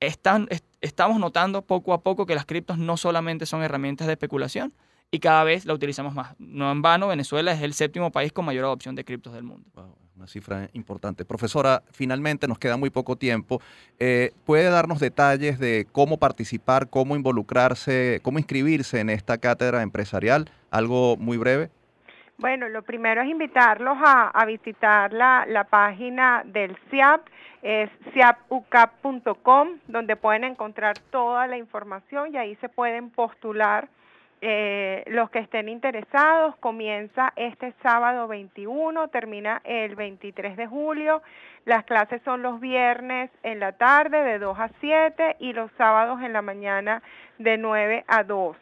están, estamos notando poco a poco que las criptos no solamente son herramientas de especulación y cada vez la utilizamos más. No en vano, Venezuela es el séptimo país con mayor adopción de criptos del mundo una cifra importante. Profesora, finalmente nos queda muy poco tiempo. Eh, ¿Puede darnos detalles de cómo participar, cómo involucrarse, cómo inscribirse en esta cátedra empresarial? Algo muy breve. Bueno, lo primero es invitarlos a, visitar la, la, página del CIAP, es ciapucap.com, donde pueden encontrar toda la información y ahí se pueden postular eh, los que estén interesados, comienza este sábado 21, termina el 23 de julio. Las clases son los viernes en la tarde de 2 a 7 y los sábados en la mañana de 9 a 2.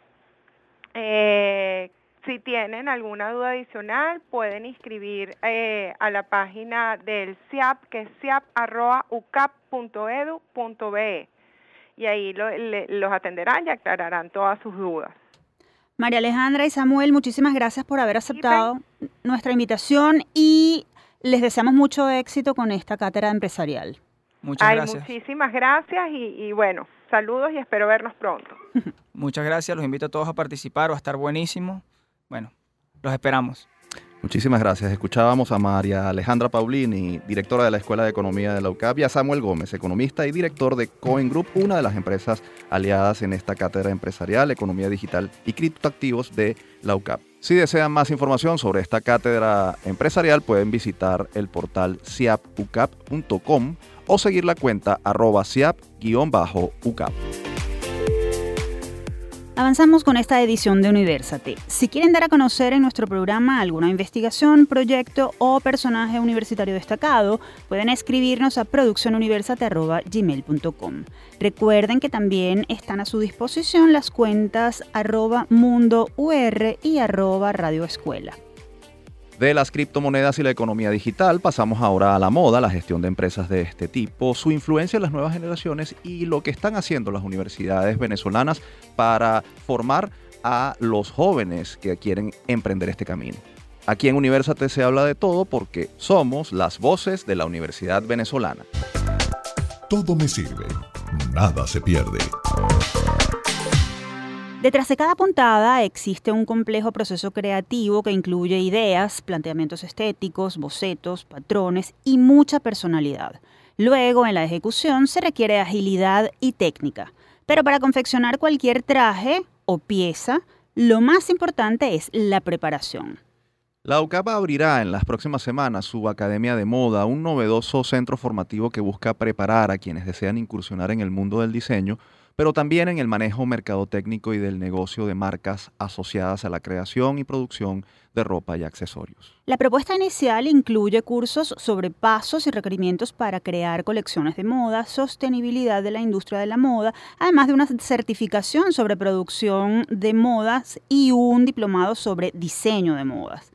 Eh, si tienen alguna duda adicional, pueden inscribir eh, a la página del CIAP, que es ciap.ucap.edu.be. Y ahí los atenderán y aclararán todas sus dudas. María Alejandra y Samuel, muchísimas gracias por haber aceptado nuestra invitación y les deseamos mucho éxito con esta cátedra empresarial. Muchas gracias. Muchísimas gracias y, y bueno, saludos y espero vernos pronto. Muchas gracias, los invito a todos a participar, va a estar buenísimo. Bueno, los esperamos. Muchísimas gracias. Escuchábamos a María Alejandra Paulini, directora de la Escuela de Economía de la UCAP, y a Samuel Gómez, economista y director de Coin Group, una de las empresas aliadas en esta cátedra empresarial, economía digital y criptoactivos de la UCAP. Si desean más información sobre esta cátedra empresarial, pueden visitar el portal siapucap.com o seguir la cuenta arroba siap-ucap. Avanzamos con esta edición de Universate. Si quieren dar a conocer en nuestro programa alguna investigación, proyecto o personaje universitario destacado, pueden escribirnos a produccionuniversate.gmail.com. Recuerden que también están a su disposición las cuentas arroba mundo UR y arroba radioescuela. De las criptomonedas y la economía digital pasamos ahora a la moda, la gestión de empresas de este tipo, su influencia en las nuevas generaciones y lo que están haciendo las universidades venezolanas para formar a los jóvenes que quieren emprender este camino. Aquí en Universate se habla de todo porque somos las voces de la Universidad Venezolana. Todo me sirve, nada se pierde. Detrás de cada puntada existe un complejo proceso creativo que incluye ideas, planteamientos estéticos, bocetos, patrones y mucha personalidad. Luego, en la ejecución, se requiere agilidad y técnica. Pero para confeccionar cualquier traje o pieza, lo más importante es la preparación. La UCAP abrirá en las próximas semanas su Academia de Moda, un novedoso centro formativo que busca preparar a quienes desean incursionar en el mundo del diseño, pero también en el manejo mercadotécnico y del negocio de marcas asociadas a la creación y producción de ropa y accesorios. La propuesta inicial incluye cursos sobre pasos y requerimientos para crear colecciones de moda, sostenibilidad de la industria de la moda, además de una certificación sobre producción de modas y un diplomado sobre diseño de modas.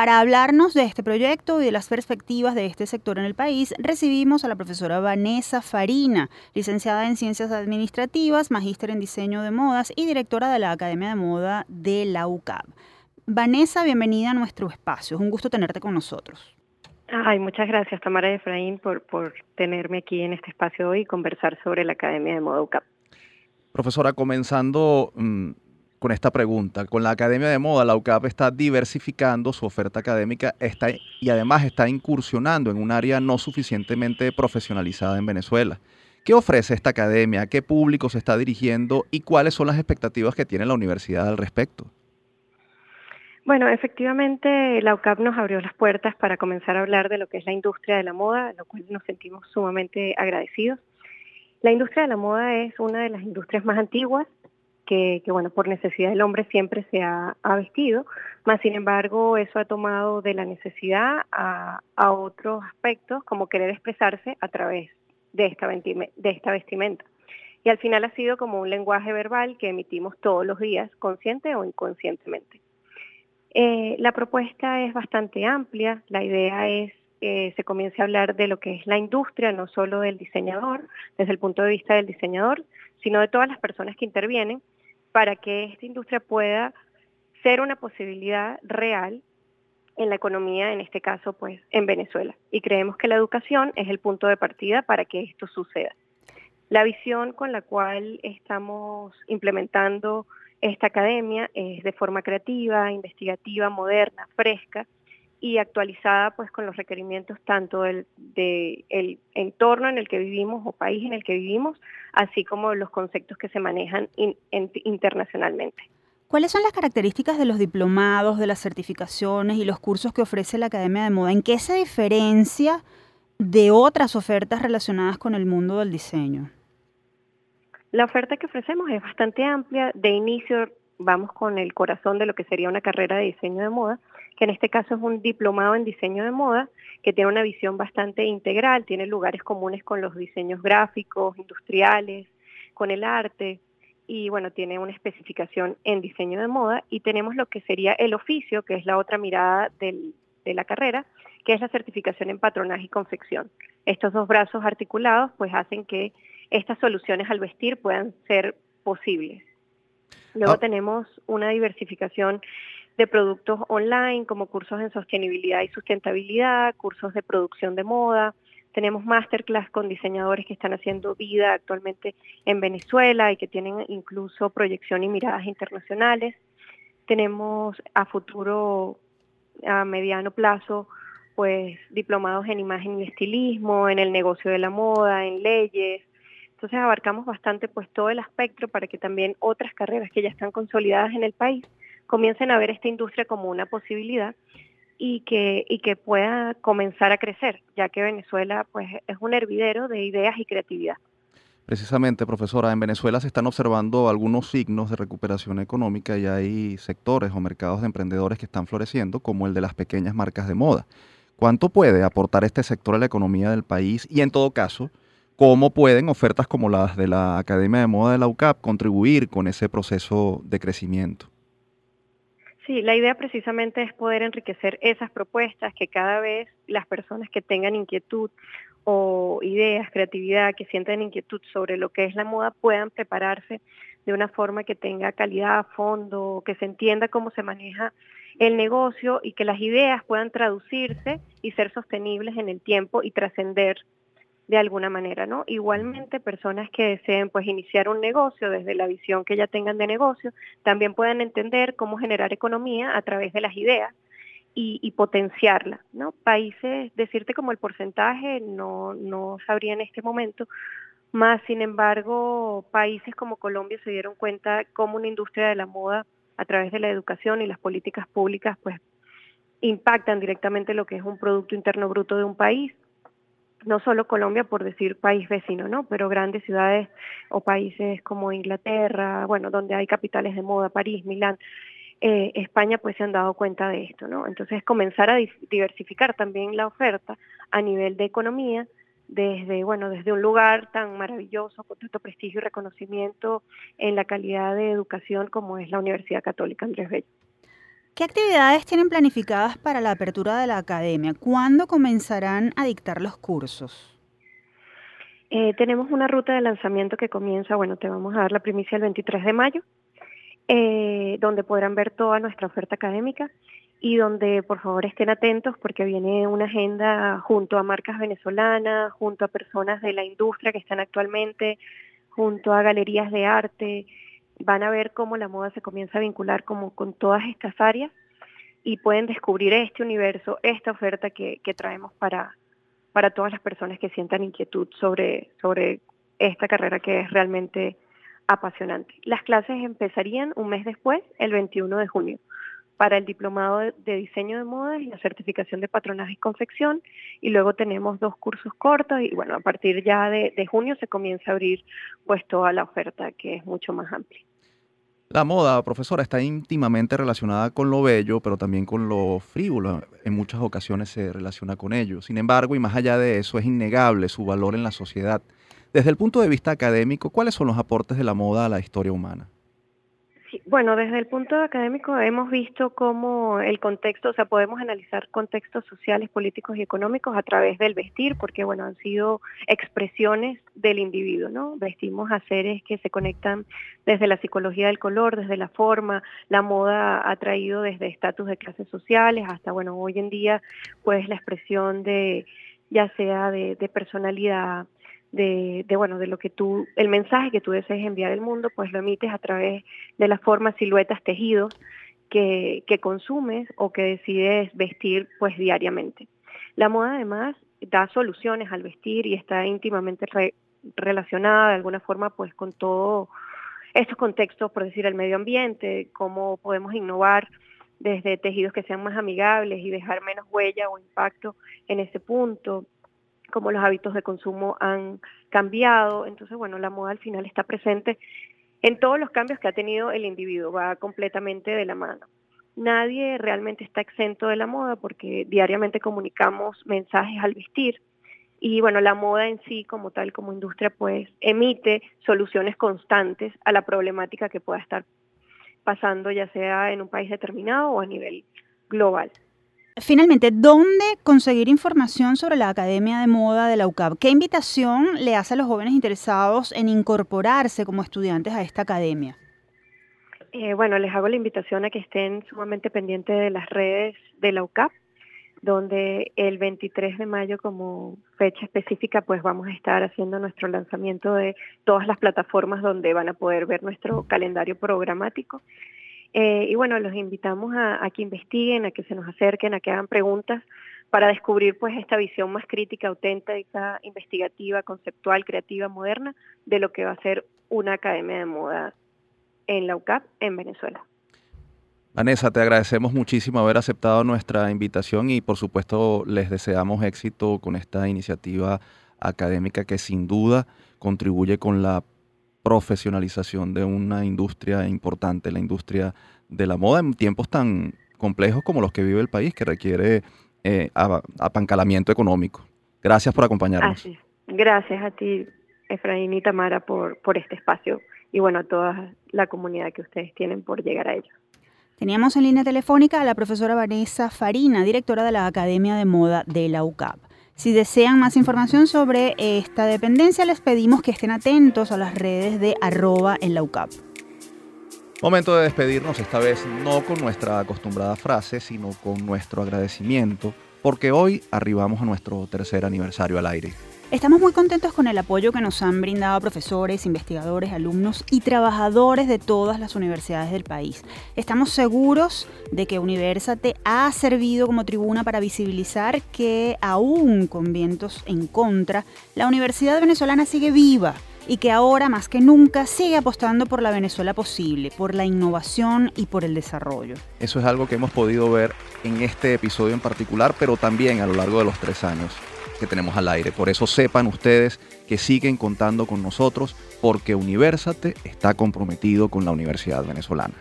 Para hablarnos de este proyecto y de las perspectivas de este sector en el país, recibimos a la profesora Vanessa Farina, licenciada en Ciencias Administrativas, magíster en Diseño de Modas y directora de la Academia de Moda de la UCAB. Vanessa, bienvenida a nuestro espacio. Es un gusto tenerte con nosotros. Ay, muchas gracias, Tamara Efraín, por, por tenerme aquí en este espacio hoy y conversar sobre la Academia de Moda UCAB. Profesora, comenzando mm, con esta pregunta. Con la Academia de Moda, la UCAP está diversificando su oferta académica está, y además está incursionando en un área no suficientemente profesionalizada en Venezuela. ¿Qué ofrece esta academia? ¿Qué público se está dirigiendo? ¿Y cuáles son las expectativas que tiene la universidad al respecto? Bueno, efectivamente la UCAP nos abrió las puertas para comenzar a hablar de lo que es la industria de la moda, lo cual nos sentimos sumamente agradecidos. La industria de la moda es una de las industrias más antiguas que, bueno, por necesidad del hombre siempre se ha, vestido, más sin embargo eso ha tomado de la necesidad a, otros aspectos como querer expresarse a través de esta, de esta vestimenta. Y al final ha sido como un lenguaje verbal que emitimos todos los días, consciente o inconscientemente. Eh, la propuesta es bastante amplia, la idea es que se comience a hablar de lo que es la industria, no solo del diseñador, desde el punto de vista del diseñador, sino de todas las personas que intervienen para que esta industria pueda ser una posibilidad real en la economía, en este caso, pues, en Venezuela. Y creemos que la educación es el punto de partida para que esto suceda. La visión con la cual estamos implementando esta academia es de forma creativa, investigativa, moderna, fresca y actualizada pues con los requerimientos tanto del de el entorno en el que vivimos o país en el que vivimos, así como los conceptos que se manejan internacionalmente. ¿Cuáles son las características de los diplomados, de las certificaciones y los cursos que ofrece la Academia de Moda? ¿En qué se diferencia de otras ofertas relacionadas con el mundo del diseño? La oferta que ofrecemos es bastante amplia. De inicio vamos con el corazón de lo que sería una carrera de diseño de moda, que en este caso es un diplomado en diseño de moda, que tiene una visión bastante integral, tiene lugares comunes con los diseños gráficos, industriales, con el arte, y bueno, tiene una especificación en diseño de moda, y tenemos lo que sería el oficio, que es la otra mirada de la carrera, que es la certificación en patronaje y confección. Estos dos brazos articulados pues hacen que estas soluciones al vestir puedan ser posibles. Luego ah. tenemos una diversificación de productos online como cursos en sostenibilidad y sustentabilidad, cursos de producción de moda. Tenemos masterclass con diseñadores que están haciendo vida actualmente en Venezuela y que tienen incluso proyección y miradas internacionales. Tenemos a futuro, a mediano plazo, pues diplomados en imagen y estilismo, en el negocio de la moda, en leyes, entonces abarcamos bastante pues todo el espectro para que también otras carreras que ya están consolidadas en el país comiencen a ver esta industria como una posibilidad y que, y que pueda comenzar a crecer, ya que Venezuela pues es un hervidero de ideas y creatividad. Precisamente, profesora, en Venezuela se están observando algunos signos de recuperación económica y hay sectores o mercados de emprendedores que están floreciendo, como el de las pequeñas marcas de moda. ¿Cuánto puede aportar este sector a la economía del país? Y en todo caso, cómo pueden ofertas como las de la Academia de Moda de la UCAP contribuir con ese proceso de crecimiento. Sí, la idea precisamente es poder enriquecer esas propuestas, que cada vez las personas que tengan inquietud o ideas, creatividad, que sientan inquietud sobre lo que es la moda puedan prepararse de una forma que tenga calidad, fondo, que se entienda cómo se maneja el negocio y que las ideas puedan traducirse y ser sostenibles en el tiempo y trascender de alguna manera, ¿no? Igualmente, personas que deseen pues iniciar un negocio desde la visión que ya tengan de negocio, también pueden entender cómo generar economía a través de las ideas y, potenciarla, ¿no? Países, decirte como el porcentaje, no, no sabría en este momento, más sin embargo, países como Colombia se dieron cuenta cómo una industria de la moda, a través de la educación y las políticas públicas, pues impactan directamente lo que es un Producto Interno Bruto de un país. No solo Colombia, por decir país vecino, ¿no? Pero grandes ciudades o países como Inglaterra, bueno, donde hay capitales de moda, París, Milán, eh, España pues se han dado cuenta de esto, ¿no? Entonces comenzar a diversificar también la oferta a nivel de economía desde, bueno, desde un lugar tan maravilloso, con tanto prestigio y reconocimiento en la calidad de educación como es la Universidad Católica Andrés Bello. ¿Qué actividades tienen planificadas para la apertura de la academia? ¿Cuándo comenzarán a dictar los cursos? Eh, tenemos una ruta de lanzamiento que comienza, bueno, te vamos a dar la primicia el 23 de mayo, eh, donde podrán ver toda nuestra oferta académica y donde por favor estén atentos porque viene una agenda junto a marcas venezolanas, junto a personas de la industria que están actualmente, junto a galerías de arte. Van a ver cómo la moda se comienza a vincular como con todas estas áreas y pueden descubrir este universo, esta oferta que, traemos para, todas las personas que sientan inquietud sobre, sobre esta carrera que es realmente apasionante. Las clases empezarían un mes después, el 21 de junio, para el diplomado de diseño de modas y la certificación de patronaje y confección. Y luego tenemos dos cursos cortos y bueno, a partir ya de, junio se comienza a abrir pues toda la oferta que es mucho más amplia. La moda, profesora, está íntimamente relacionada con lo bello, pero también con lo frívolo. En muchas ocasiones se relaciona con ello. Sin embargo, y más allá de eso, es innegable su valor en la sociedad. Desde el punto de vista académico, ¿cuáles son los aportes de la moda a la historia humana? Bueno, desde el punto académico hemos visto cómo el contexto, o sea, podemos analizar contextos sociales, políticos y económicos a través del vestir, porque, bueno, han sido expresiones del individuo, ¿no? Vestimos a seres que se conectan desde la psicología del color, desde la forma, la moda ha traído desde estatus de clases sociales hasta, bueno, hoy en día, pues la expresión de, ya sea de personalidad, de, bueno, de lo que tú, el mensaje que tú desees enviar al mundo, pues lo emites a través de las formas, siluetas, tejidos que, que consumes o que decides vestir pues diariamente. La moda además da soluciones al vestir y está íntimamente relacionada de alguna forma pues con todo estos contextos, por decir, el medio ambiente, cómo podemos innovar desde tejidos que sean más amigables y dejar menos huella o impacto en ese punto, cómo los hábitos de consumo han cambiado. Entonces, bueno, la moda al final está presente en todos los cambios que ha tenido el individuo, va completamente de la mano. Nadie realmente está exento de la moda porque diariamente comunicamos mensajes al vestir y bueno, la moda en sí como tal, como industria, pues emite soluciones constantes a la problemática que pueda estar pasando ya sea en un país determinado o a nivel global. Finalmente, ¿dónde conseguir información sobre la Academia de Moda de la UCAP? ¿Qué invitación le hace a los jóvenes interesados en incorporarse como estudiantes a esta academia? Eh, bueno, les hago la invitación a que estén sumamente pendientes de las redes de la UCAP, donde el 23 de mayo como fecha específica pues vamos a estar haciendo nuestro lanzamiento de todas las plataformas donde van a poder ver nuestro calendario programático eh, y bueno, los invitamos a, que investiguen, a que se nos acerquen, a que hagan preguntas para descubrir pues esta visión más crítica, auténtica, investigativa, conceptual, creativa, moderna de lo que va a ser una academia de moda en la UCAP en Venezuela. Vanessa, te agradecemos muchísimo haber aceptado nuestra invitación y por supuesto les deseamos éxito con esta iniciativa académica que sin duda contribuye con la profesionalización de una industria importante, la industria de la moda, en tiempos tan complejos como los que vive el país, que requiere eh, apancalamiento económico. Gracias por acompañarnos. Gracias a ti, Efraín y Tamara, por, por este espacio y bueno, a toda la comunidad que ustedes tienen por llegar a ellos. Teníamos en línea telefónica a la profesora Vanessa Farina, directora de la Academia de Moda de la UCAP. Si desean más información sobre esta dependencia, les pedimos que estén atentos a las redes de arroba en la UCAP. Momento de despedirnos, esta vez no con nuestra acostumbrada frase, sino con nuestro agradecimiento, porque hoy arribamos a nuestro tercer aniversario al aire. Estamos muy contentos con el apoyo que nos han brindado profesores, investigadores, alumnos y trabajadores de todas las universidades del país. Estamos seguros de que Universate ha servido como tribuna para visibilizar que aún con vientos en contra, la Universidad Venezolana sigue viva y que ahora más que nunca sigue apostando por la Venezuela posible, por la innovación y por el desarrollo. Eso es algo que hemos podido ver en este episodio en particular, pero también a lo largo de los tres años que tenemos al aire. Por eso sepan ustedes que siguen contando con nosotros porque Universate está comprometido con la Universidad Venezolana.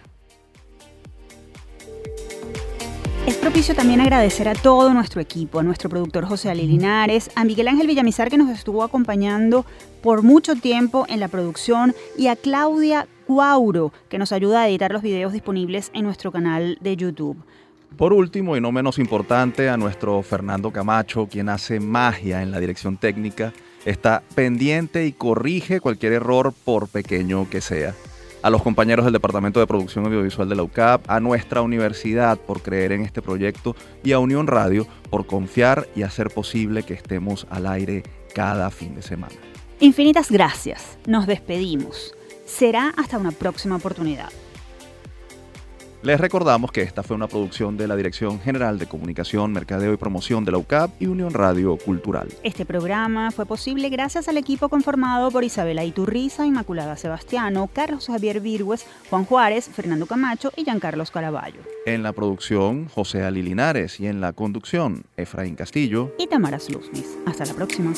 Es propicio también agradecer a todo nuestro equipo, a nuestro productor José Ali Linares, a Miguel Ángel Villamizar que nos estuvo acompañando por mucho tiempo en la producción y a Claudia Cuauro que nos ayuda a editar los videos disponibles en nuestro canal de YouTube. Por último, y no menos importante, a nuestro Fernando Camacho, quien hace magia en la dirección técnica, está pendiente y corrige cualquier error por pequeño que sea. A los compañeros del Departamento de Producción Audiovisual de la UCAP, a nuestra universidad por creer en este proyecto y a Unión Radio por confiar y hacer posible que estemos al aire cada fin de semana. Infinitas gracias. Nos despedimos. Será hasta una próxima oportunidad. Les recordamos que esta fue una producción de la Dirección General de Comunicación, Mercadeo y Promoción de la UCAP y Unión Radio Cultural. Este programa fue posible gracias al equipo conformado por Isabela Iturriza, Inmaculada Sebastiano, Carlos Javier Virgües, Juan Juárez, Fernando Camacho y Giancarlos Caraballo. En la producción, José Ali Linares y en la conducción, Efraín Castillo y Tamara Sluznis. Hasta la próxima.